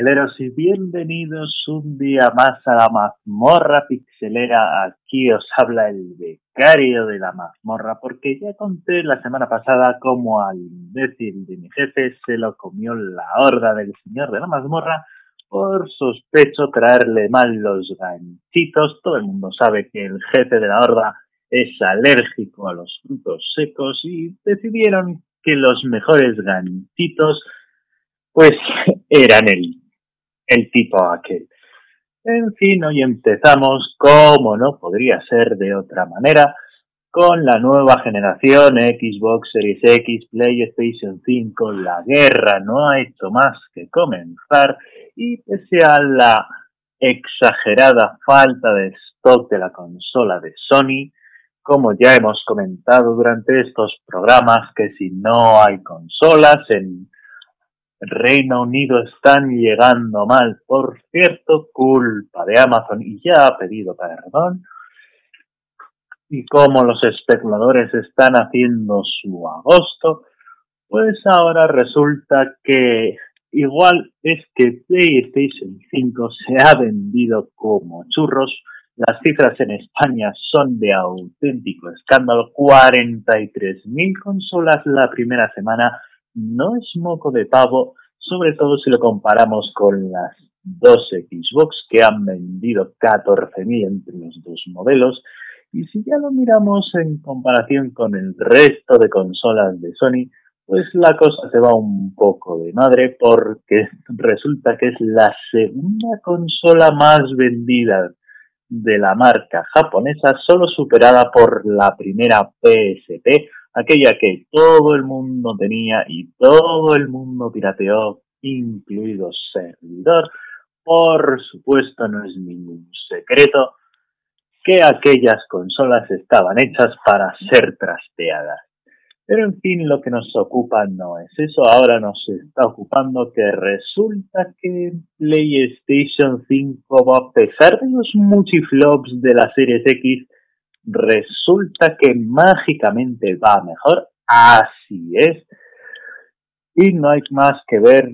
pixeleros y bienvenidos un día más a la mazmorra pixelera. Aquí os habla el becario de la mazmorra porque ya conté la semana pasada cómo al imbécil de mi jefe se lo comió la horda del señor de la mazmorra por sospecho traerle mal los ganchitos. Todo el mundo sabe que el jefe de la horda es alérgico a los frutos secos y decidieron que los mejores ganchitos pues eran el, el tipo aquel. En fin, hoy empezamos, como no podría ser de otra manera, con la nueva generación Xbox Series X, PlayStation 5. La guerra no ha hecho más que comenzar y pese a la exagerada falta de stock de la consola de Sony, como ya hemos comentado durante estos programas, que si no hay consolas en Reino Unido están llegando mal, por cierto, culpa de Amazon y ya ha pedido perdón. Y como los especuladores están haciendo su agosto, pues ahora resulta que igual es que PlayStation 5 se ha vendido como churros. Las cifras en España son de auténtico escándalo. 43.000 consolas la primera semana no es moco de pavo, sobre todo si lo comparamos con las dos Xbox que han vendido 14.000 entre los dos modelos. Y si ya lo miramos en comparación con el resto de consolas de Sony, pues la cosa se va un poco de madre porque resulta que es la segunda consola más vendida de la marca japonesa, solo superada por la primera PSP, aquella que todo el mundo tenía y todo el mundo pirateó, incluido servidor. Por supuesto, no es ningún secreto que aquellas consolas estaban hechas para ser trasteadas. Pero en fin, lo que nos ocupa no es eso. Ahora nos está ocupando que resulta que PlayStation 5, a pesar de los multiflops de la Series X, resulta que mágicamente va mejor. Así es. Y no hay más que ver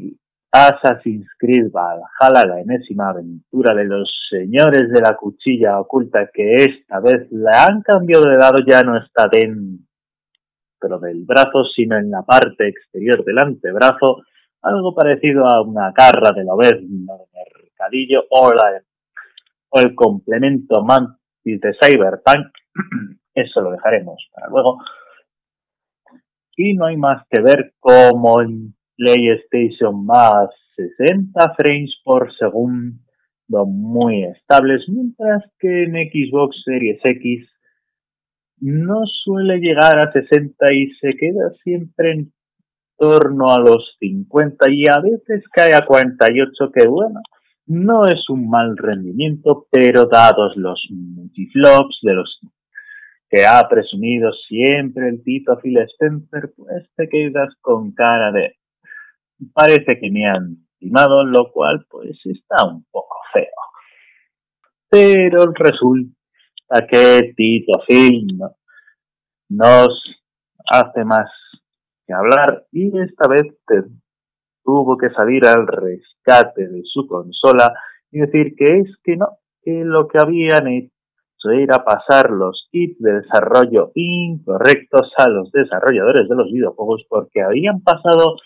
Assassin's Creed Valhalla, la enésima aventura de los señores de la cuchilla oculta que esta vez la han cambiado de lado, ya no está dentro del brazo, sino en la parte exterior del antebrazo, algo parecido a una garra de la vez de mercadillo o, o el complemento Mantis de Cyberpunk Eso lo dejaremos para luego. Y no hay más que ver como en PlayStation más 60 frames por segundo muy estables, mientras que en Xbox Series X no suele llegar a 60 y se queda siempre en torno a los 50 y a veces cae a 48, que bueno, no es un mal rendimiento, pero dados los multiflops de los que ha presumido siempre el Tito Phil Spencer, pues te quedas con cara de parece que me han timado, lo cual pues está un poco feo. Pero resulta que Tito Phil nos hace más que hablar y esta vez tuvo que salir al rescate de su consola y decir que es que no, que lo que habían hecho era pasar los kits de desarrollo incorrectos a los desarrolladores de los videojuegos porque habían pasado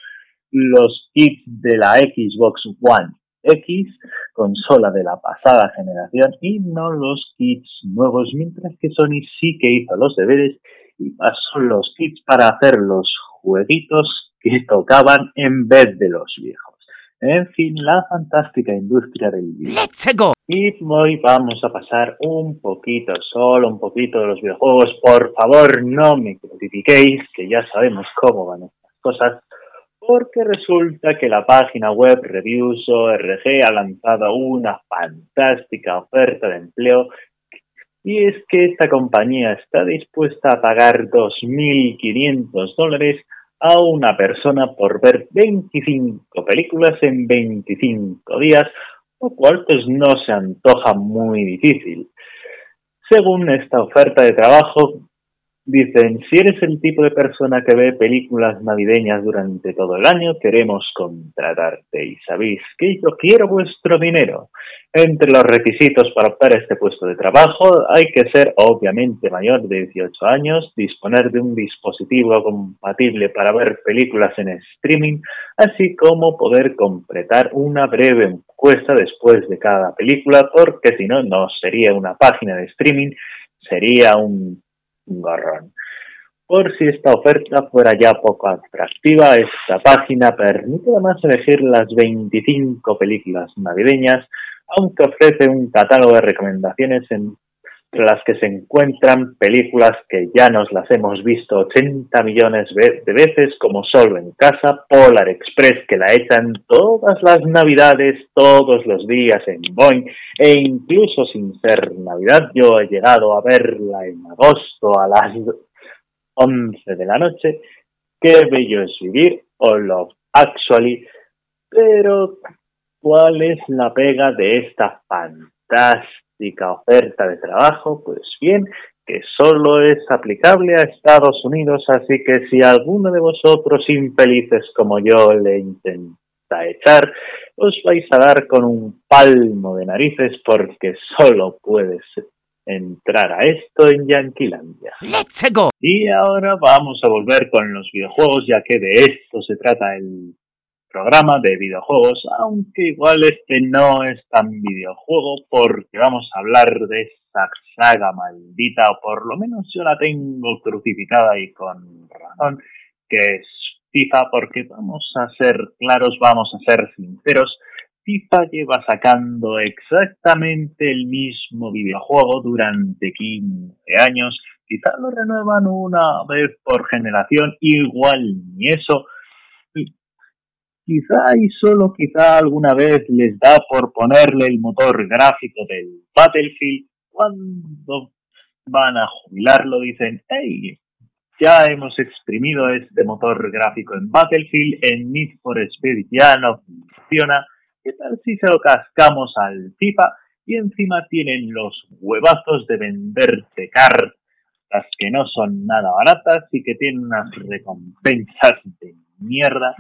los kits de la Xbox One X, consola de la pasada generación, y no los kits nuevos, mientras que Sony sí que hizo los deberes y pasó los kits para hacer los jueguitos que tocaban en vez de los viejos. En fin, la fantástica industria del videojuego. Y hoy vamos a pasar un poquito, solo un poquito de los videojuegos. Por favor, no me critiquéis, que ya sabemos cómo van estas cosas, porque resulta que la página web Reviews ORG ha lanzado una fantástica oferta de empleo y es que esta compañía está dispuesta a pagar 2.500 dólares a una persona por ver 25 películas en 25 días, lo cual pues no se antoja muy difícil. Según esta oferta de trabajo, Dicen, si eres el tipo de persona que ve películas navideñas durante todo el año, queremos contratarte y sabéis que yo quiero vuestro dinero. Entre los requisitos para optar a este puesto de trabajo hay que ser obviamente mayor de 18 años, disponer de un dispositivo compatible para ver películas en streaming, así como poder completar una breve encuesta después de cada película, porque si no, no sería una página de streaming, sería un garrón. Por si esta oferta fuera ya poco atractiva, esta página permite además elegir las 25 películas navideñas, aunque ofrece un catálogo de recomendaciones entre las que se encuentran películas que ya nos las hemos visto 80 millones de veces, como Solo en Casa, Polar Express, que la echan todas las navidades, todos los días en Boeing, e incluso sin ser Navidad, yo he llegado a verla en agosto a las 11 de la noche. Qué bello es vivir, o Love Actually, pero ¿cuál es la pega de esta fantástica oferta de trabajo? Pues bien, que solo es aplicable a Estados Unidos, así que si alguno de vosotros infelices como yo le intenta echar, os vais a dar con un palmo de narices porque solo puedes entrar a esto en Yanquilandia. ¡Let's go! Y ahora vamos a volver con los videojuegos, ya que de esto se trata el programa de videojuegos, aunque igual este no es tan videojuego porque vamos a hablar de esa saga maldita, o por lo menos yo la tengo crucificada y con razón, que es FIFA, porque vamos a ser claros, vamos a ser sinceros, FIFA lleva sacando exactamente el mismo videojuego durante 15 años. Quizá lo renuevan una vez por generación, igual ni eso. Quizá y solo quizá alguna vez les da por ponerle el motor gráfico del Battlefield. Cuando van a jubilarlo dicen, hey, ya hemos exprimido este motor gráfico en Battlefield, en Need for Speed ya no funciona ¿Qué tal si se lo cascamos al FIFA y encima tienen los huevazos de venderte cartas que no son nada baratas y que tienen unas recompensas de mierda?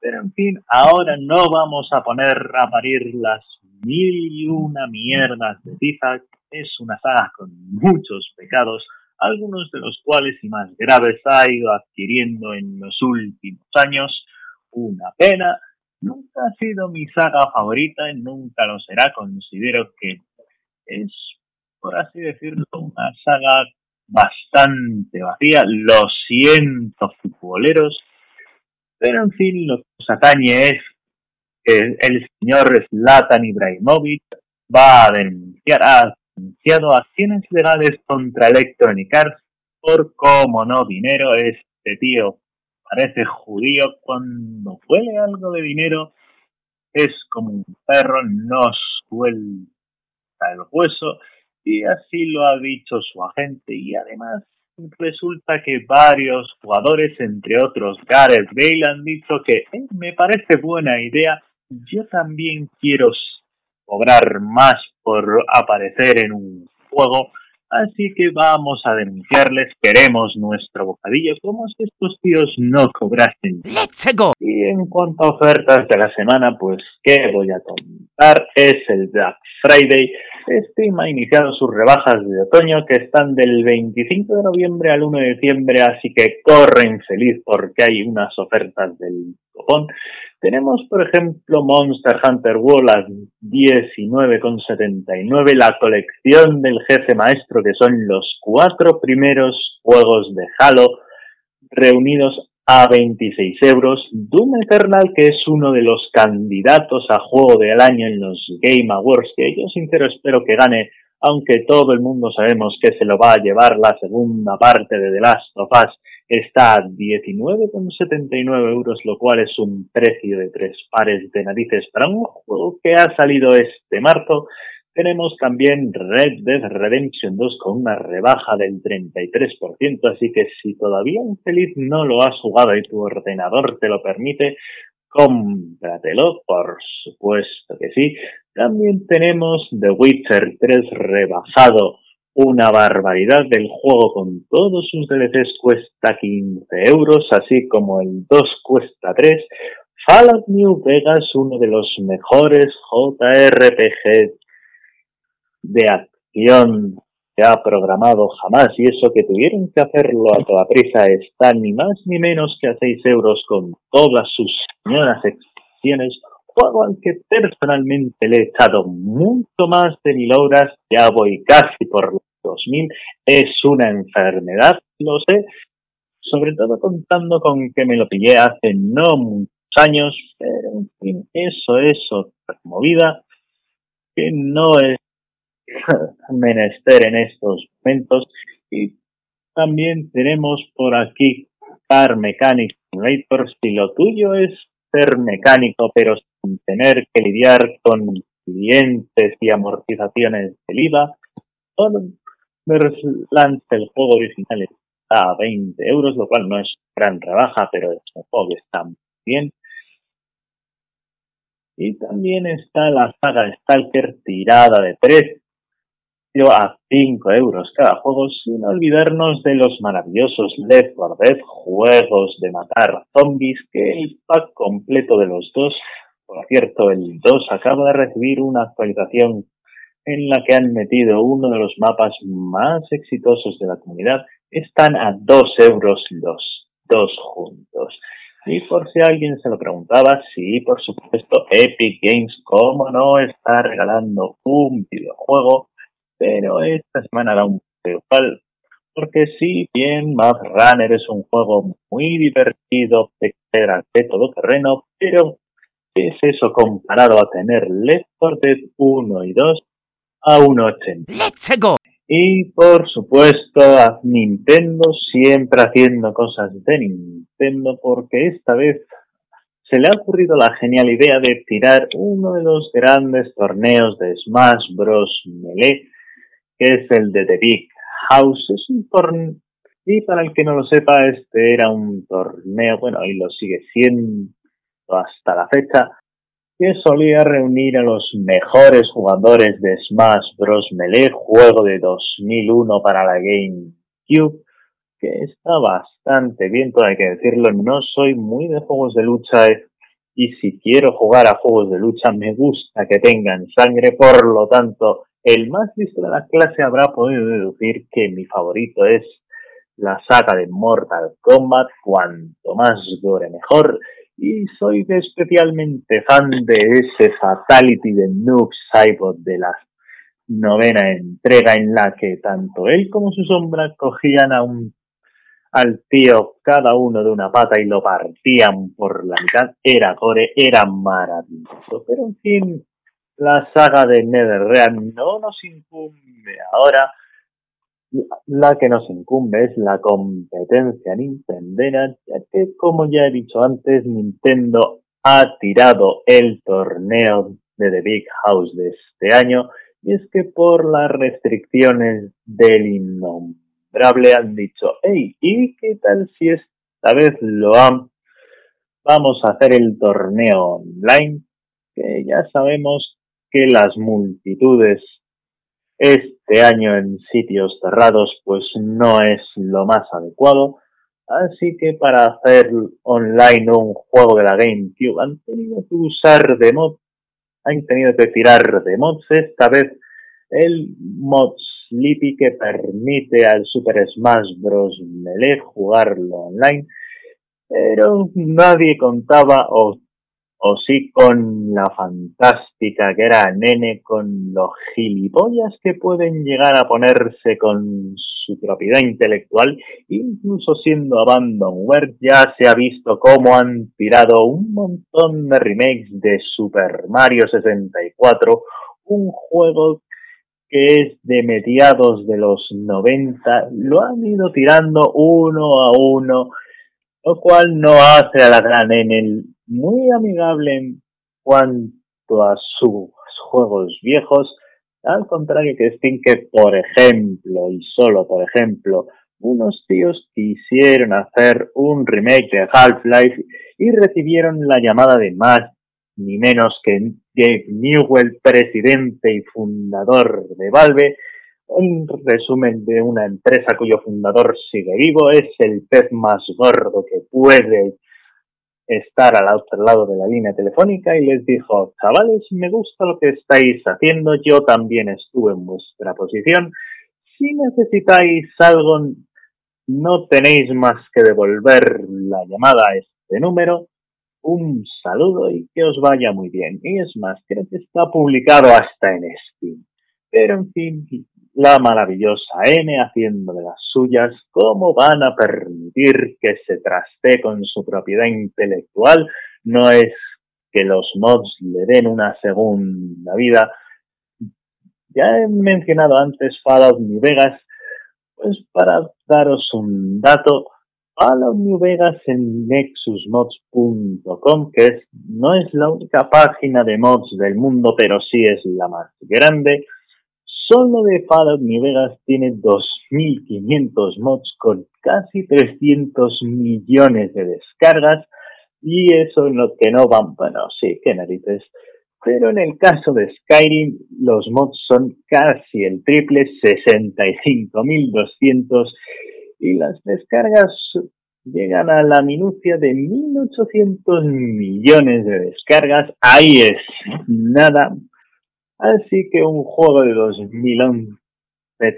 Pero en fin, ahora no vamos a poner a parir las mil y una mierdas de FIFA. Es una saga con muchos pecados, algunos de los cuales y más graves ha ido adquiriendo en los últimos años. Una pena, Nunca ha sido mi saga favorita, y nunca lo será. Considero que es, por así decirlo, una saga bastante vacía. Lo siento, futboleros. Pero en fin, lo que nos atañe es que el señor Zlatan Ibrahimovic va a denunciar, ha denunciado acciones legales contra Electronic Arts por, como no, dinero. Este tío parece judío cuando huele algo de dinero, es como un perro, no suelta el hueso, y así lo ha dicho su agente, y además resulta que varios jugadores, entre otros Gareth Bale, han dicho que eh, me parece buena idea, yo también quiero cobrar más por aparecer en un juego, Así que vamos a denunciarles, queremos nuestro bocadillo, como si estos tíos no cobrasen. ¡Let's go! Y en cuanto a ofertas de la semana, pues, ¿qué voy a contar? Es el Black Friday. Steam ha iniciado sus rebajas de otoño que están del 25 de noviembre al 1 de diciembre, así que corren feliz porque hay unas ofertas del Tenemos, por ejemplo, Monster Hunter World a 19,79, la colección del jefe maestro, que son los cuatro primeros juegos de Halo, reunidos a 26 euros. Doom Eternal, que es uno de los candidatos a juego del año en los Game Awards, que yo sincero espero que gane, aunque todo el mundo sabemos que se lo va a llevar la segunda parte de The Last of Us está a 19,79 euros, lo cual es un precio de tres pares de narices para un juego que ha salido este marzo. Tenemos también Red Dead Redemption 2 con una rebaja del 33%, así que si todavía feliz no lo has jugado y tu ordenador te lo permite, cómpratelo, por supuesto que sí. También tenemos The Witcher 3 rebajado una barbaridad del juego con todos sus DLCs cuesta 15 euros, así como el 2 cuesta 3. Fallout New Vegas, uno de los mejores JRPG de acción que ha programado jamás y eso que tuvieron que hacerlo a toda prisa está ni más ni menos que a 6 euros con todas sus señoras excepciones juego al que personalmente le he echado mucho más de mil horas, ya voy casi por 2000, es una enfermedad, lo sé, sobre todo contando con que me lo pillé hace no muchos años, pero en fin, eso es otra movida que no es menester en estos momentos. Y también tenemos por aquí Car Mechanic Simulator, si lo tuyo es ser mecánico pero sin tener que lidiar con clientes y amortizaciones del IVA, Lance, el juego original está a 20 euros, lo cual no es gran rebaja, pero es un juego que está muy bien. Y también está la saga Stalker tirada de precio a 5 euros cada juego, sin olvidarnos de los maravillosos Left 4 Dead, juegos de matar zombies, que el pack completo de los dos, por cierto, el 2 acaba de recibir una actualización en la que han metido uno de los mapas más exitosos de la comunidad, están a 2 euros los dos juntos. Y por si alguien se lo preguntaba, sí, por supuesto, Epic Games, cómo no está regalando un videojuego pero esta semana da un igual, porque si bien Map Runner es un juego muy divertido, de todo terreno, pero ¿qué es eso comparado a tener Left 4 Dead 1 y 2 a 1.80? ¡Let's go! Y por supuesto a Nintendo siempre haciendo cosas de Nintendo porque esta vez se le ha ocurrido la genial idea de tirar uno de los grandes torneos de Smash Bros. Melee que es el de The Big House. Es un torneo, y para el que no lo sepa, este era un torneo, bueno, y lo sigue siendo hasta la fecha, que solía reunir a los mejores jugadores de Smash Bros. Melee, juego de 2001 para la GameCube, que está bastante bien, todo hay que decirlo. No soy muy de juegos de lucha y si quiero jugar a juegos de lucha me gusta que tengan sangre, por lo tanto el más listo de la clase habrá podido deducir que mi favorito es la saga de Mortal Kombat, cuanto más gore mejor, y soy especialmente fan de ese Fatality de Noob Saibot de la novena entrega en la que tanto él como su sombra cogían a un al tío cada uno de una pata y lo partían por la mitad, era gore, era maravilloso, pero en fin, la saga de NetherRealm no nos incumbe ahora. La que nos incumbe es la competencia Nintendera, ya que, como ya he dicho antes, Nintendo ha tirado el torneo de The Big House de este año, y es que por las restricciones del innombrable han dicho, hey, ¿y qué tal si esta vez lo han? Vamos a hacer el torneo online, que ya sabemos que las multitudes este año en sitios cerrados pues no es lo más adecuado. Así que para hacer online un juego de la GameCube han tenido que usar de mod, han tenido que tirar de mods. Esta vez el mod Sleepy que permite al Super Smash Bros. Melee jugarlo online, pero nadie contaba o o sí con la fantástica que era Nene, con los gilipollas que pueden llegar a ponerse con su propiedad intelectual, incluso siendo Abandonware, ya se ha visto cómo han tirado un montón de remakes de Super Mario 64, un juego que es de mediados de los 90, lo han ido tirando uno a uno, lo cual no hace a la gran N muy amigable en cuanto a sus juegos viejos, al contrario que Steam que, por ejemplo, y solo por ejemplo, unos tíos quisieron hacer un remake de Half-Life y recibieron la llamada de más ni menos que Gabe Newell, presidente y fundador de Valve, un resumen de una empresa cuyo fundador sigue vivo, es el pez más gordo que puede estar al otro lado de la línea telefónica y les dijo, chavales, me gusta lo que estáis haciendo, yo también estuve en vuestra posición, si necesitáis algo, no tenéis más que devolver la llamada a este número, un saludo y que os vaya muy bien. Y es más, creo que está publicado hasta en Steam. Pero en fin, la maravillosa N haciendo de las suyas, ¿cómo van a permitir que se traste con su propiedad intelectual? No es que los mods le den una segunda vida. Ya he mencionado antes Fallout New Vegas, pues para daros un dato, Fallout New Vegas en nexusmods.com, que es, no es la única página de mods del mundo, pero sí es la más grande Solo de Fallout New Vegas tiene 2.500 mods con casi 300 millones de descargas y eso en lo que no van, bueno, sí, qué narices. Pero en el caso de Skyrim, los mods son casi el triple, 65.200 y las descargas llegan a la minucia de 1.800 millones de descargas. Ahí es nada, Así que un juego de 2011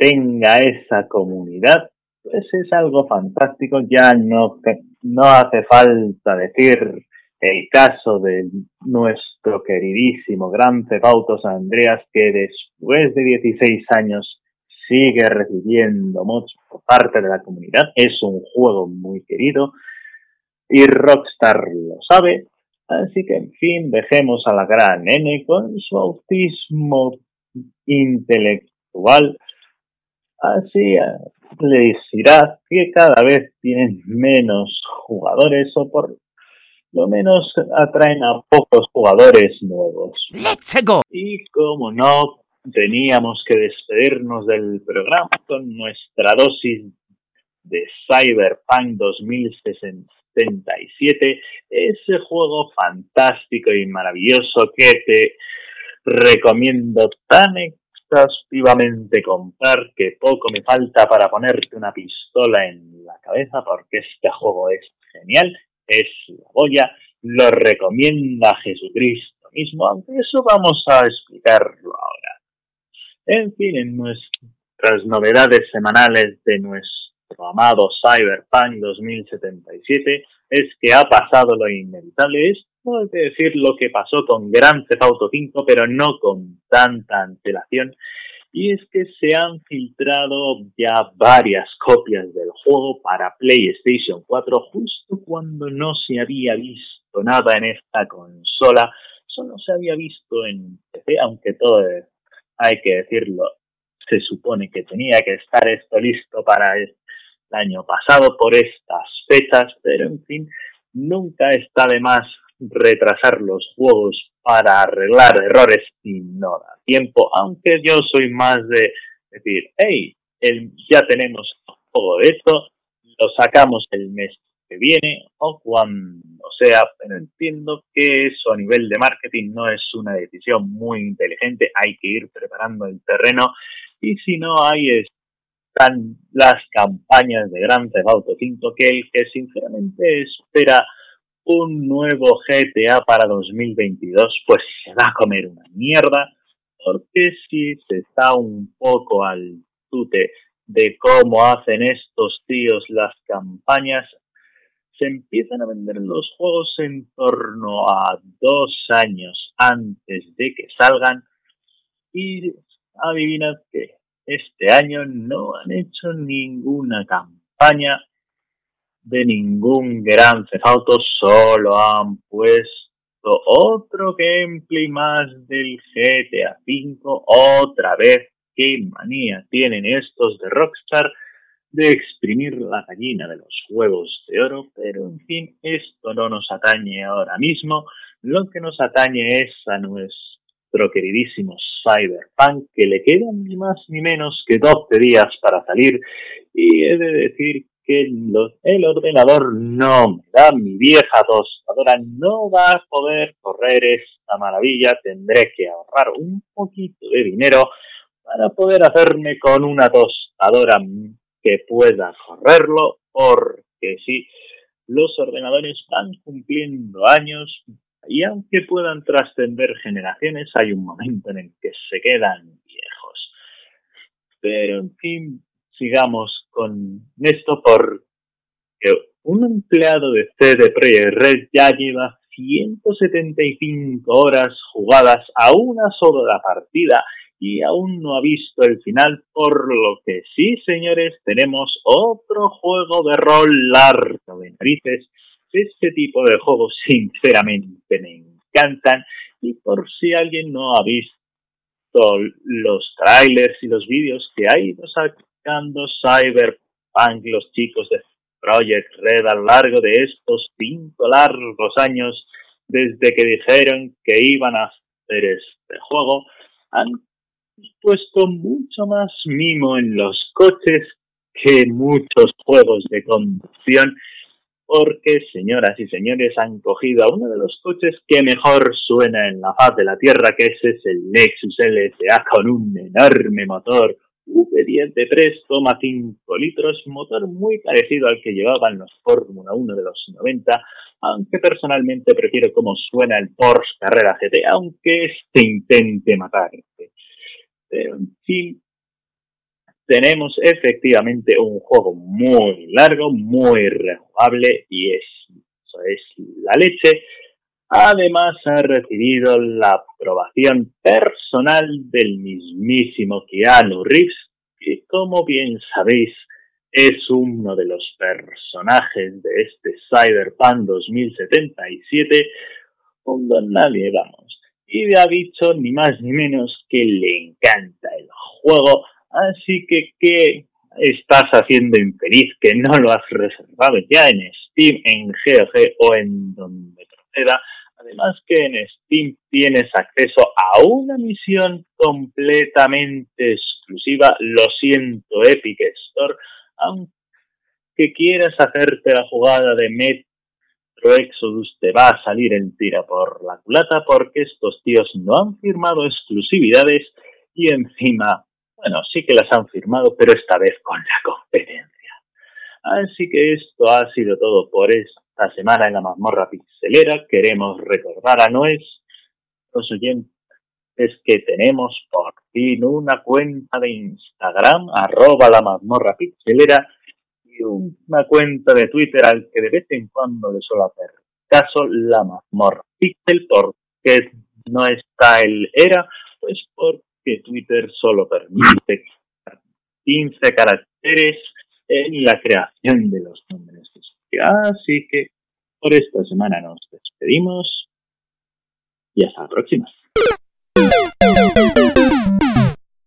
tenga esa comunidad, pues es algo fantástico. Ya no, no hace falta decir el caso de nuestro queridísimo Gran Cefautos Andreas, que después de 16 años sigue recibiendo mods por parte de la comunidad. Es un juego muy querido y Rockstar lo sabe Así que, en fin, dejemos a la gran N con su autismo intelectual. Así eh, les dirá que cada vez tienen menos jugadores o por lo menos atraen a pocos jugadores nuevos. Y como no, teníamos que despedirnos del programa con nuestra dosis de Cyberpunk 2060 77, ese juego fantástico y maravilloso que te recomiendo tan exhaustivamente comprar que poco me falta para ponerte una pistola en la cabeza porque este juego es genial, es la boya, lo recomienda Jesucristo mismo, aunque eso vamos a explicarlo ahora. En fin, en nuestras novedades semanales de nuestro amado Cyberpunk 2077 es que ha pasado lo inevitable. Es, que decir, lo que pasó con Grand Theft Auto 5, pero no con tanta antelación. Y es que se han filtrado ya varias copias del juego para PlayStation 4 justo cuando no se había visto nada en esta consola. Solo se había visto en PC, aunque todo, hay que decirlo, se supone que tenía que estar esto listo para año pasado por estas fechas, pero en fin, nunca está de más retrasar los juegos para arreglar errores y no da tiempo, aunque yo soy más de decir, hey, el, ya tenemos de esto, lo sacamos el mes que viene o cuando sea, pero entiendo que eso a nivel de marketing no es una decisión muy inteligente, hay que ir preparando el terreno y si no hay están las campañas de Grand Theft Auto 5 que el que sinceramente espera un nuevo GTA para 2022 pues se va a comer una mierda porque si se está un poco al tute de cómo hacen estos tíos las campañas. Se empiezan a vender los juegos en torno a dos años antes de que salgan. Y adivinad qué este año no han hecho ninguna campaña de ningún gran cefauto, solo han puesto otro gameplay más del GTA V, otra vez, qué manía tienen estos de Rockstar de exprimir la gallina de los huevos de oro, pero en fin, esto no nos atañe ahora mismo, lo que nos atañe es a nuestro queridísimo Cyberpunk, que le quedan ni más ni menos que 12 días para salir, y he de decir que el ordenador no me da, mi vieja tostadora no va a poder correr esta maravilla, tendré que ahorrar un poquito de dinero para poder hacerme con una tostadora que pueda correrlo, porque sí, los ordenadores van cumpliendo años y aunque puedan trascender generaciones, hay un momento en el que se quedan viejos. Pero en fin, sigamos con esto porque un empleado de CD Projekt Red ya lleva 175 horas jugadas a una sola partida y aún no ha visto el final, por lo que sí, señores, tenemos otro juego de rol largo de narices. Este tipo de juegos, sinceramente, me encantan. Y por si alguien no ha visto los trailers y los vídeos que ha ido sacando Cyberpunk, los chicos de Project Red a lo largo de estos cinco largos años desde que dijeron que iban a hacer este juego, han puesto mucho más mimo en los coches que muchos juegos de conducción, porque señoras y señores han cogido a uno de los coches que mejor suena en la faz de la Tierra, que ese es el Nexus LSA con un enorme motor V10 de 3,5 litros, motor muy parecido al que llevaban los Fórmula 1 de los 90, aunque personalmente prefiero cómo suena el Porsche Carrera GT, aunque este intente matarte. Pero en fin, tenemos efectivamente un juego muy largo, muy rejugable y es, eso es la leche. Además ha recibido la aprobación personal del mismísimo Keanu Reeves, que como bien sabéis es uno de los personajes de este Cyberpunk 2077, donde nadie vamos. Y ha dicho ni más ni menos que le encanta el juego, así que ¿qué estás haciendo infeliz que no lo has reservado ya en Steam, en GOG o en donde proceda? Además que en Steam tienes acceso a una misión completamente exclusiva, lo siento Epic Store, aunque quieras hacerte la jugada de Metro Exodus, te va a salir en tira por la culata porque estos tíos no han firmado exclusividades y encima, bueno, sí que las han firmado, pero esta vez con la competencia. Así que esto ha sido todo por esta semana en la mazmorra pixelera. Queremos recordar a nuestros oyentes que tenemos por fin una cuenta de Instagram, arroba la mazmorra pixelera, y una cuenta de Twitter al que de vez en cuando le suelo hacer caso, la mazmorra pixel, porque no está el era, pues porque Twitter solo permite 15 caracteres en la creación de los nombres. Así que por esta semana nos despedimos y hasta la próxima.